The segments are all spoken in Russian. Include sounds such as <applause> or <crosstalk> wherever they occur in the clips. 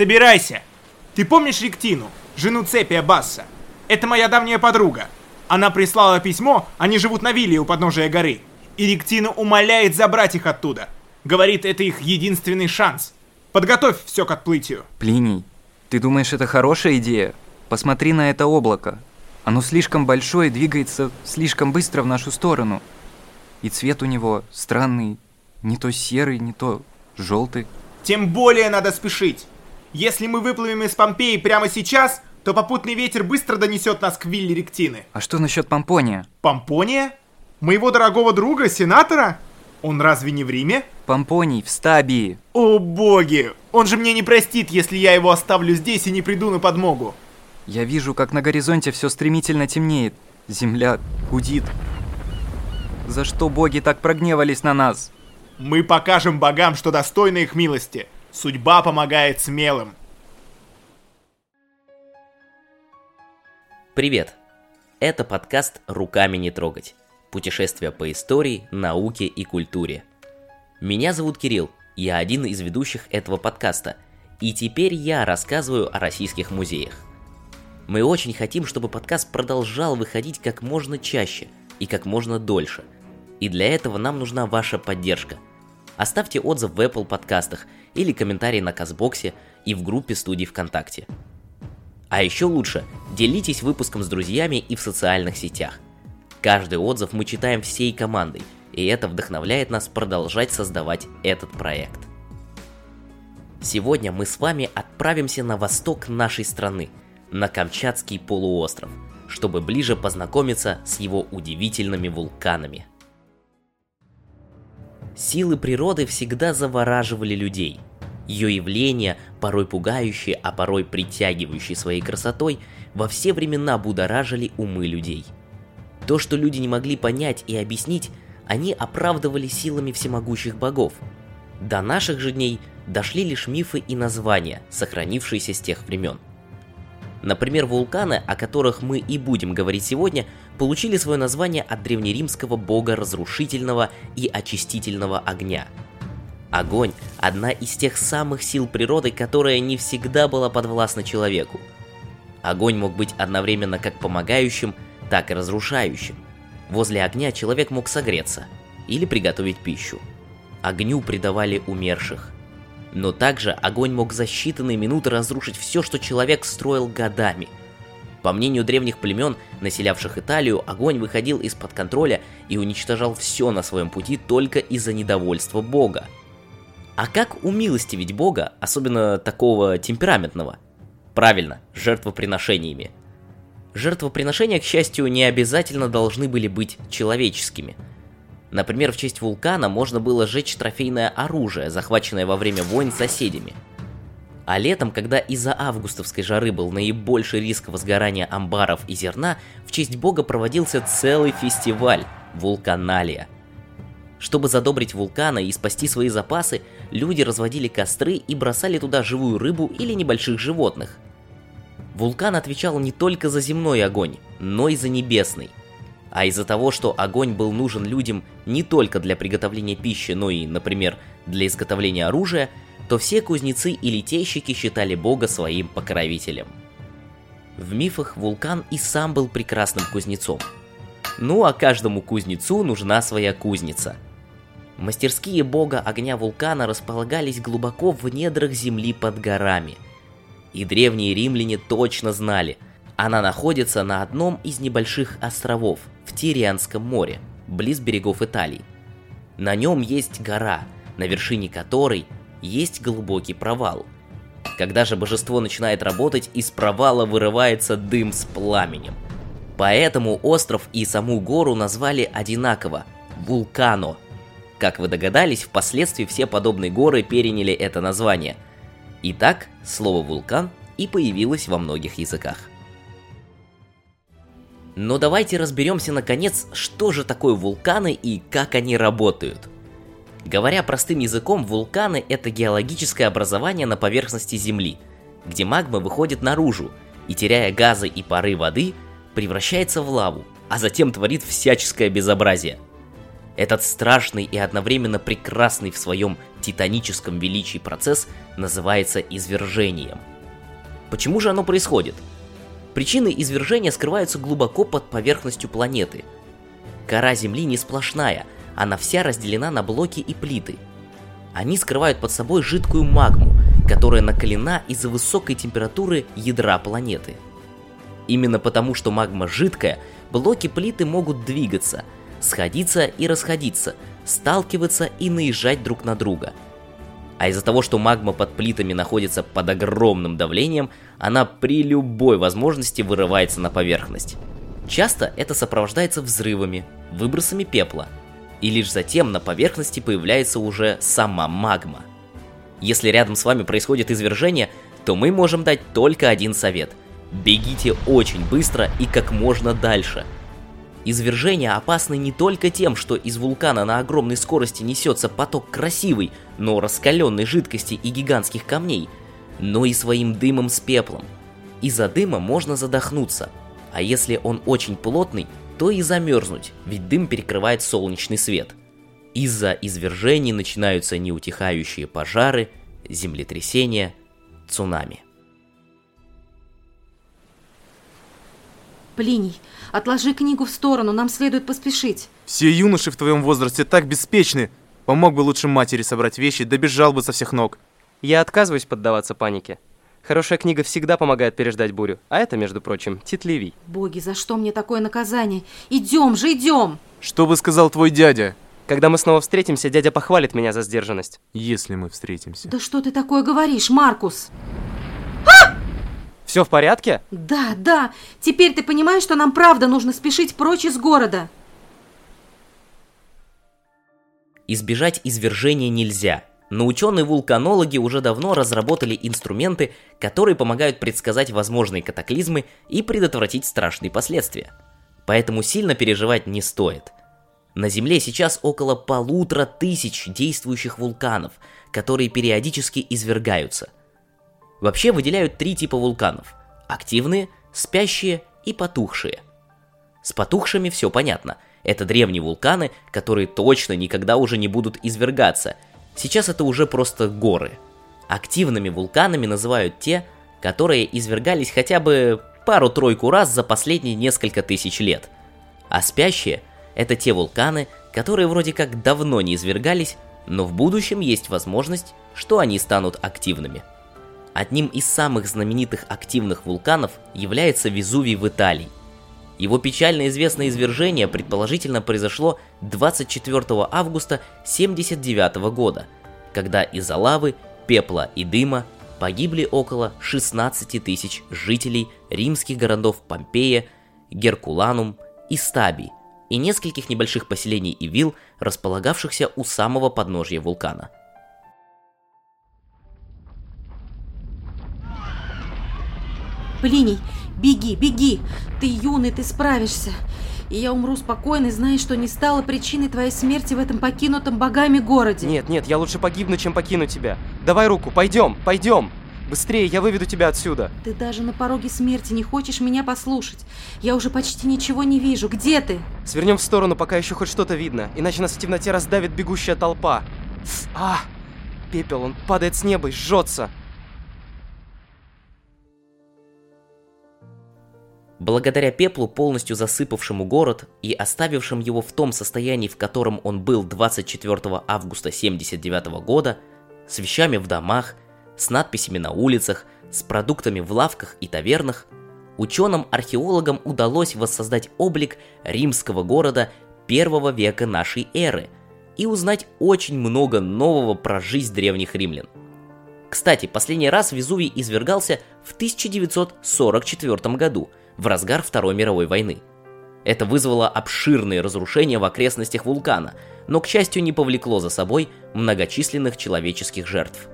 Собирайся. Ты помнишь Ректину, жену Цепия Басса? Это моя давняя подруга. Она прислала письмо, они живут на вилле у подножия горы. И Ректина умоляет забрать их оттуда. Говорит, это их единственный шанс. Подготовь все к отплытию. Плиний, ты думаешь, это хорошая идея? Посмотри на это облако. Оно слишком большое и двигается слишком быстро в нашу сторону. И цвет у него странный, не то серый, не то желтый. Тем более надо спешить. Если мы выплывем из Помпеи прямо сейчас, то попутный ветер быстро донесет нас к вилле Ректины. А что насчет Помпония? Помпония? Моего дорогого друга, сенатора? Он разве не в Риме? Помпоний в Стабии. О боги! Он же мне не простит, если я его оставлю здесь и не приду на подмогу. Я вижу, как на горизонте все стремительно темнеет. Земля гудит. За что боги так прогневались на нас? Мы покажем богам, что достойны их милости. Судьба помогает смелым. Привет! Это подкаст «Руками не трогать». Путешествия по истории, науке и культуре. Меня зовут Кирилл, я один из ведущих этого подкаста, и теперь я рассказываю о российских музеях. Мы очень хотим, чтобы подкаст продолжал выходить как можно чаще и как можно дольше. И для этого нам нужна ваша поддержка. Оставьте отзыв в Apple подкастах или комментарий на Казбоксе и в группе студий ВКонтакте. А еще лучше, делитесь выпуском с друзьями и в социальных сетях. Каждый отзыв мы читаем всей командой, и это вдохновляет нас продолжать создавать этот проект. Сегодня мы с вами отправимся на восток нашей страны, на Камчатский полуостров, чтобы ближе познакомиться с его удивительными вулканами. Силы природы всегда завораживали людей – ее явления, порой пугающие, а порой притягивающие своей красотой, во все времена будоражили умы людей. То, что люди не могли понять и объяснить, они оправдывали силами всемогущих богов. До наших же дней дошли лишь мифы и названия, сохранившиеся с тех времен. Например, вулканы, о которых мы и будем говорить сегодня, получили свое название от древнеримского бога разрушительного и очистительного огня – Огонь – одна из тех самых сил природы, которая не всегда была подвластна человеку. Огонь мог быть одновременно как помогающим, так и разрушающим. Возле огня человек мог согреться или приготовить пищу. Огню предавали умерших. Но также огонь мог за считанные минуты разрушить все, что человек строил годами. По мнению древних племен, населявших Италию, огонь выходил из-под контроля и уничтожал все на своем пути только из-за недовольства Бога – а как умилостивить Бога, особенно такого темпераментного? Правильно, жертвоприношениями. Жертвоприношения, к счастью, не обязательно должны были быть человеческими. Например, в честь вулкана можно было сжечь трофейное оружие, захваченное во время войн соседями. А летом, когда из-за августовской жары был наибольший риск возгорания амбаров и зерна, в честь бога проводился целый фестиваль – вулканалия – чтобы задобрить вулканы и спасти свои запасы, люди разводили костры и бросали туда живую рыбу или небольших животных. Вулкан отвечал не только за земной огонь, но и за небесный. А из-за того, что огонь был нужен людям не только для приготовления пищи, но и, например, для изготовления оружия, то все кузнецы и литейщики считали бога своим покровителем. В мифах вулкан и сам был прекрасным кузнецом. Ну а каждому кузнецу нужна своя кузница – Мастерские бога огня вулкана располагались глубоко в недрах земли под горами. И древние римляне точно знали, она находится на одном из небольших островов в Тирианском море, близ берегов Италии. На нем есть гора, на вершине которой есть глубокий провал. Когда же божество начинает работать, из провала вырывается дым с пламенем. Поэтому остров и саму гору назвали одинаково – Вулкано – как вы догадались, впоследствии все подобные горы переняли это название. Итак, слово «вулкан» и появилось во многих языках. Но давайте разберемся наконец, что же такое вулканы и как они работают. Говоря простым языком, вулканы – это геологическое образование на поверхности Земли, где магма выходит наружу и, теряя газы и пары воды, превращается в лаву, а затем творит всяческое безобразие – Этот страшный и одновременно прекрасный в своем титаническом величии процесс называется извержением. Почему же оно происходит? Причины извержения скрываются глубоко под поверхностью планеты. Кора Земли не сплошная, она вся разделена на блоки и плиты. Они скрывают под собой жидкую магму, которая накалена из-за высокой температуры ядра планеты. Именно потому, что магма жидкая, блоки плиты могут двигаться, сходиться и расходиться, сталкиваться и наезжать друг на друга. А из-за того, что магма под плитами находится под огромным давлением, она при любой возможности вырывается на поверхность. Часто это сопровождается взрывами, выбросами пепла, и лишь затем на поверхности появляется уже сама магма. Если рядом с вами происходит извержение, то мы можем дать только один совет. Бегите очень быстро и как можно дальше. Извержения опасны не только тем, что из вулкана на огромной скорости несется поток красивой, но раскаленной жидкости и гигантских камней, но и своим дымом с пеплом. Из-за дыма можно задохнуться, а если он очень плотный, то и замерзнуть, ведь дым перекрывает солнечный свет. Из-за извержений начинаются неутихающие пожары, землетрясения, цунами. Плиний, отложи книгу в сторону, нам следует поспешить. Все юноши в твоем возрасте так беспечны. Помог бы лучше матери собрать вещи, добежал бы со всех ног. Я отказываюсь поддаваться панике. Хорошая книга всегда помогает переждать бурю, а это, между прочим, Тит Ливий. Боги, за что мне такое наказание? Идем же, идем! Что бы сказал твой дядя, Когда мы снова встретимся, дядя похвалит меня за сдержанность. если мы встретимся? Да что ты такое говоришь, Маркус? Все в порядке? Да, да, теперь ты понимаешь, что нам правда нужно спешить прочь из города. Избежать извержения нельзя, но ученые-вулканологи уже давно разработали инструменты, которые помогают предсказать возможные катаклизмы и предотвратить страшные последствия. Поэтому сильно переживать не стоит. На Земле сейчас около полутора тысяч действующих вулканов, которые периодически извергаются. Вообще выделяют три типа вулканов – активные, спящие и потухшие. С потухшими все понятно – это древние вулканы, которые точно никогда уже не будут извергаться. Сейчас это уже просто горы. Активными вулканами называют те, которые извергались хотя бы пару-тройку раз за последние несколько тысяч лет. А спящие – это те вулканы, которые вроде как давно не извергались, но в будущем есть возможность, что они станут активными. Одним из самых знаменитых активных вулканов является Везувий в Италии. Его печально известное извержение предположительно произошло 24 августа 79 года, когда из-за лавы, пепла и дыма погибли около 16 тысяч жителей римских городов Помпея, Геркуланум и Стабий и нескольких небольших поселений и вилл, располагавшихся у самого подножья вулкана. Плиний, беги, беги! Ты юный, ты справишься. И я умру спокойно, зная, что не стала причиной твоей смерти в этом покинутом богами городе. Нет, нет, я лучше погибну, чем покину тебя. Давай руку, пойдем, пойдем. Быстрее, я выведу тебя отсюда. Ты даже на пороге смерти не хочешь меня послушать. Я уже почти ничего не вижу. Где ты? Свернем в сторону, пока еще хоть что-то видно, иначе нас в темноте раздавит бегущая толпа. А, пепел, он падает с неба и жжется. Благодаря пеплу, полностью засыпавшему город и оставившим его в том состоянии, в котором он был 24 августа 79 года, с вещами в домах, с надписями на улицах, с продуктами в лавках и тавернах, ученым-археологам удалось воссоздать облик римского города первого века нашей эры и узнать очень много нового про жизнь древних римлян. Кстати, последний раз Везувий извергался в 1944 году, в разгар Второй мировой войны. Это вызвало обширные разрушения в окрестностях вулкана, но, к счастью, не повлекло за собой многочисленных человеческих жертв.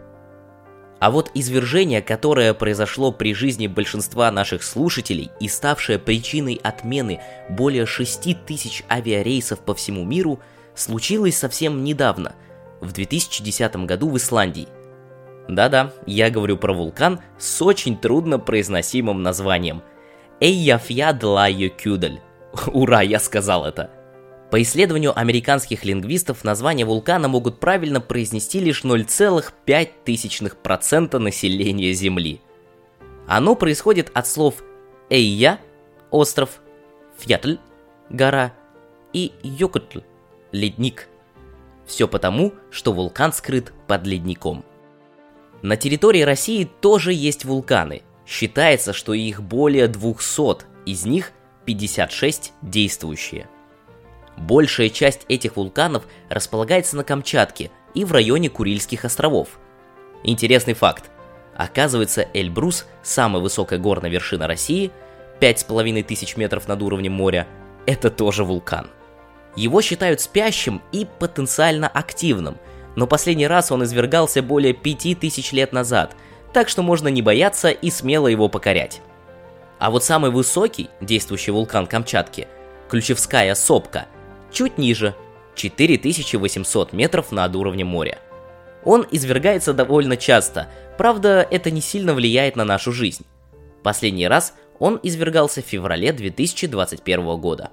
А вот извержение, которое произошло при жизни большинства наших слушателей и ставшее причиной отмены более 6 тысяч авиарейсов по всему миру, случилось совсем недавно, в 2010 году в Исландии. Да-да, я говорю про вулкан с очень трудно произносимым названием – Эйяфьядлайокюдель. <laughs> Ура, я сказал это. По исследованию американских лингвистов, название вулкана могут правильно произнести лишь 0,5% населения Земли. Оно происходит от слов «эйя» – остров, «фьятль» – гора и «йокотль» – ледник. Все потому, что вулкан скрыт под ледником. На территории России тоже есть вулканы. Считается, что их более 200, из них 56 действующие – Большая часть этих вулканов располагается на Камчатке и в районе Курильских островов. Интересный факт. Оказывается, Эльбрус, самая высокая горная вершина России, 5500 метров над уровнем моря, это тоже вулкан. Его считают спящим и потенциально активным, но последний раз он извергался более 5000 лет назад, так что можно не бояться и смело его покорять. А вот самый высокий действующий вулкан Камчатки, Ключевская сопка – чуть ниже, 4800 метров над уровнем моря. Он извергается довольно часто, правда, это не сильно влияет на нашу жизнь. Последний раз он извергался в феврале 2021 года.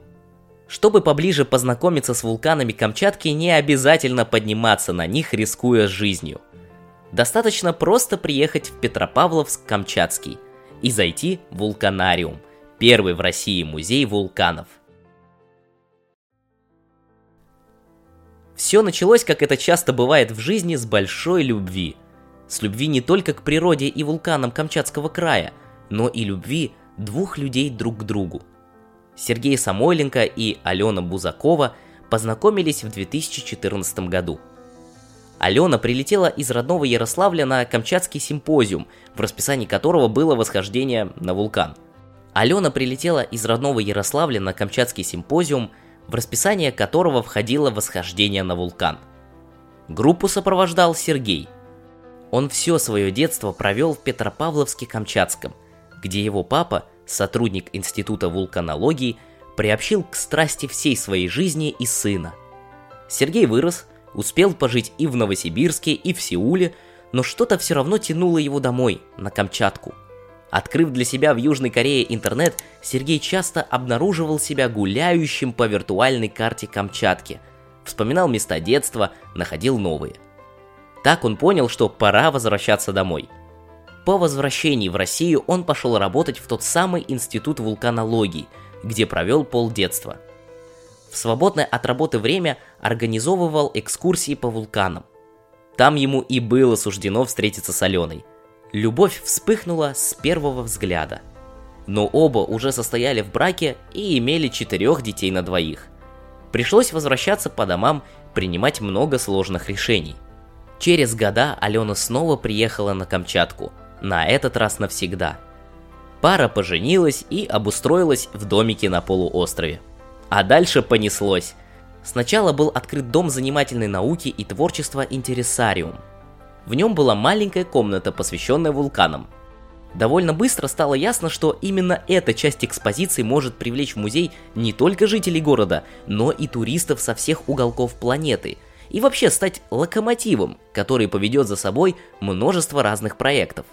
Чтобы поближе познакомиться с вулканами Камчатки, не обязательно подниматься на них, рискуя жизнью. Достаточно просто приехать в Петропавловск-Камчатский и зайти в вулканариум, первый в России музей вулканов – Все началось, как это часто бывает в жизни, с большой любви. С любви не только к природе и вулканам Камчатского края, но и любви двух людей друг к другу. Сергей Самойленко и Алена Бузакова познакомились в 2014 году. Алена прилетела из родного Ярославля на Камчатский симпозиум, в расписании которого было восхождение на вулкан. Алена прилетела из родного Ярославля на Камчатский симпозиум – в расписание которого входило восхождение на вулкан. Группу сопровождал Сергей. Он все свое детство провел в Петропавловске-Камчатском, где его папа, сотрудник Института вулканологии, приобщил к страсти всей своей жизни и сына. Сергей вырос, успел пожить и в Новосибирске, и в Сеуле, но что-то все равно тянуло его домой, на Камчатку – Открыв для себя в Южной Корее интернет, Сергей часто обнаруживал себя гуляющим по виртуальной карте Камчатки. Вспоминал места детства, находил новые. Так он понял, что пора возвращаться домой. По возвращении в Россию он пошел работать в тот самый институт вулканологии, где провел полдетства. В свободное от работы время организовывал экскурсии по вулканам. Там ему и было суждено встретиться с Аленой – Любовь вспыхнула с первого взгляда. Но оба уже состояли в браке и имели четырех детей на двоих. Пришлось возвращаться по домам, принимать много сложных решений. Через года Алена снова приехала на Камчатку, на этот раз навсегда. Пара поженилась и обустроилась в домике на полуострове. А дальше понеслось. Сначала был открыт дом занимательной науки и творчества «Интересариум», в нем была маленькая комната, посвященная вулканам. Довольно быстро стало ясно, что именно эта часть экспозиции может привлечь в музей не только жителей города, но и туристов со всех уголков планеты, и вообще стать локомотивом, который поведет за собой множество разных проектов.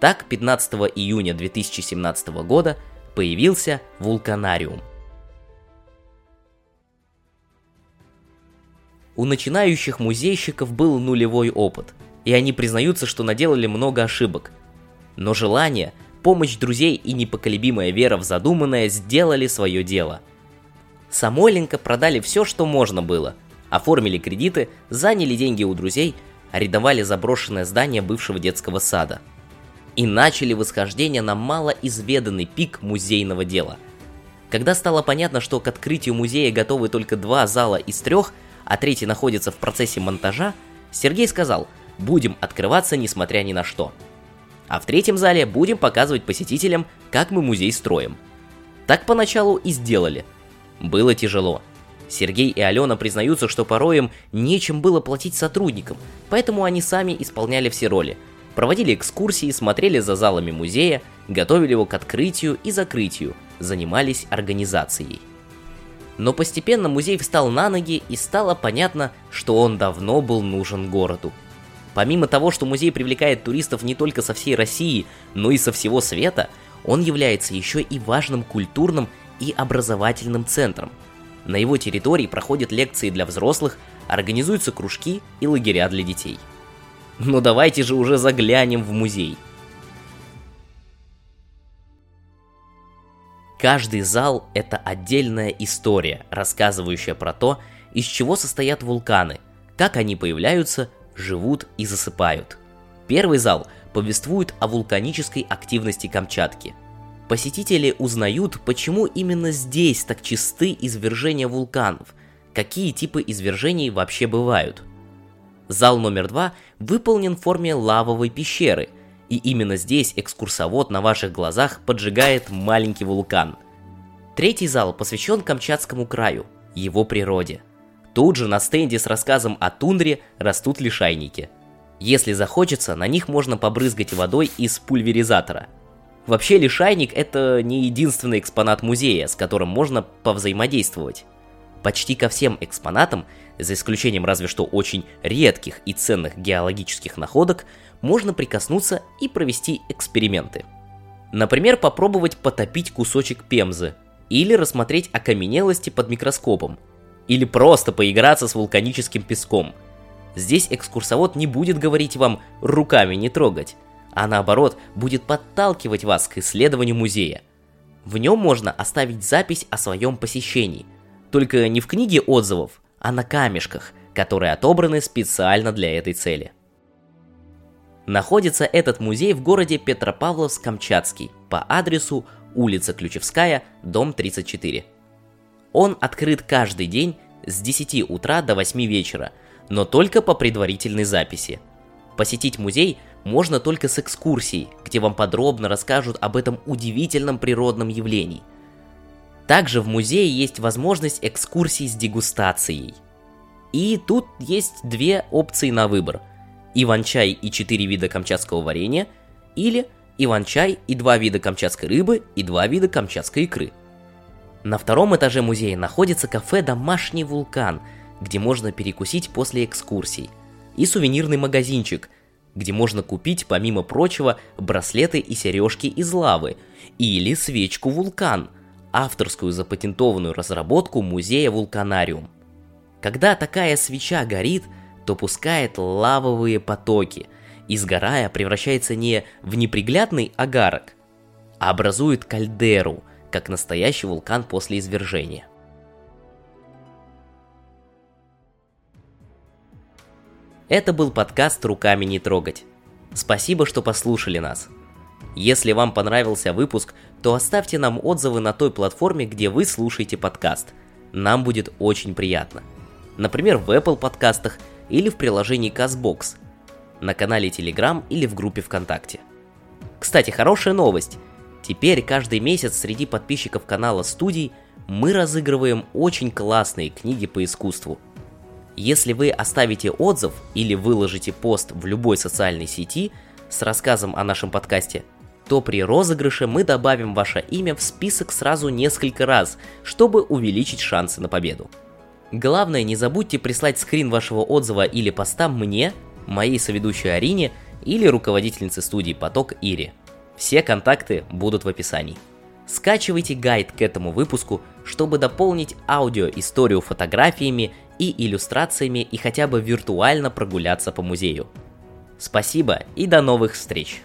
Так, 15 июня 2017 года появился вулканариум. У начинающих музейщиков был нулевой опыт – и они признаются, что наделали много ошибок. Но желание, помощь друзей и непоколебимая вера в задуманное сделали свое дело. Самойленко продали все, что можно было, оформили кредиты, заняли деньги у друзей, арендовали заброшенное здание бывшего детского сада. И начали восхождение на малоизведанный пик музейного дела. Когда стало понятно, что к открытию музея готовы только два зала из трех, а третий находится в процессе монтажа, Сергей сказал – будем открываться несмотря ни на что. А в третьем зале будем показывать посетителям, как мы музей строим. Так поначалу и сделали. Было тяжело. Сергей и Алена признаются, что порой им нечем было платить сотрудникам, поэтому они сами исполняли все роли. Проводили экскурсии, смотрели за залами музея, готовили его к открытию и закрытию, занимались организацией. Но постепенно музей встал на ноги и стало понятно, что он давно был нужен городу – Помимо того, что музей привлекает туристов не только со всей России, но и со всего света, он является еще и важным культурным и образовательным центром. На его территории проходят лекции для взрослых, организуются кружки и лагеря для детей. Ну давайте же уже заглянем в музей. Каждый зал – это отдельная история, рассказывающая про то, из чего состоят вулканы, как они появляются, живут и засыпают. Первый зал повествует о вулканической активности Камчатки. Посетители узнают, почему именно здесь так чисты извержения вулканов, какие типы извержений вообще бывают. Зал номер два выполнен в форме лавовой пещеры, и именно здесь экскурсовод на ваших глазах поджигает маленький вулкан. Третий зал посвящен Камчатскому краю, его природе. Тут же на стенде с рассказом о тундре растут лишайники. Если захочется, на них можно побрызгать водой из пульверизатора. Вообще лишайник это не единственный экспонат музея, с которым можно повзаимодействовать. Почти ко всем экспонатам, за исключением разве что очень редких и ценных геологических находок, можно прикоснуться и провести эксперименты. Например, попробовать потопить кусочек пемзы, или рассмотреть окаменелости под микроскопом, или просто поиграться с вулканическим песком. Здесь экскурсовод не будет говорить вам руками не трогать, а наоборот будет подталкивать вас к исследованию музея. В нем можно оставить запись о своем посещении, только не в книге отзывов, а на камешках, которые отобраны специально для этой цели. Находится этот музей в городе Петропавловск-Камчатский по адресу улица Ключевская, дом 34. Он открыт каждый день с 10 утра до 8 вечера, но только по предварительной записи. Посетить музей можно только с экскурсией, где вам подробно расскажут об этом удивительном природном явлении. Также в музее есть возможность экскурсий с дегустацией. И тут есть две опции на выбор. Иван-чай и четыре вида камчатского варенья или иван-чай и два вида камчатской рыбы и два вида камчатской икры. На втором этаже музея находится кафе «Домашний вулкан», где можно перекусить после экскурсий, и сувенирный магазинчик, где можно купить, помимо прочего, браслеты и сережки из лавы, или свечку «Вулкан», авторскую запатентованную разработку музея «Вулканариум». Когда такая свеча горит, то пускает лавовые потоки, и сгорая превращается не в неприглядный агарок, а образует кальдеру, как настоящий вулкан после извержения. Это был подкаст «Руками не трогать». Спасибо, что послушали нас. Если вам понравился выпуск, то оставьте нам отзывы на той платформе, где вы слушаете подкаст. Нам будет очень приятно. Например, в Apple подкастах или в приложении CastBox – на канале Telegram или в группе ВКонтакте. Кстати, хорошая новость. Теперь каждый месяц среди подписчиков канала студий мы разыгрываем очень классные книги по искусству. Если вы оставите отзыв или выложите пост в любой социальной сети с рассказом о нашем подкасте, то при розыгрыше мы добавим ваше имя в список сразу несколько раз, чтобы увеличить шансы на победу. Главное, не забудьте прислать скрин вашего отзыва или поста мне моей соведущей Арине или руководительнице студии «Поток» Ире. Все контакты будут в описании. Скачивайте гайд к этому выпуску, чтобы дополнить аудио-историю фотографиями и иллюстрациями и хотя бы виртуально прогуляться по музею. Спасибо и до новых встреч!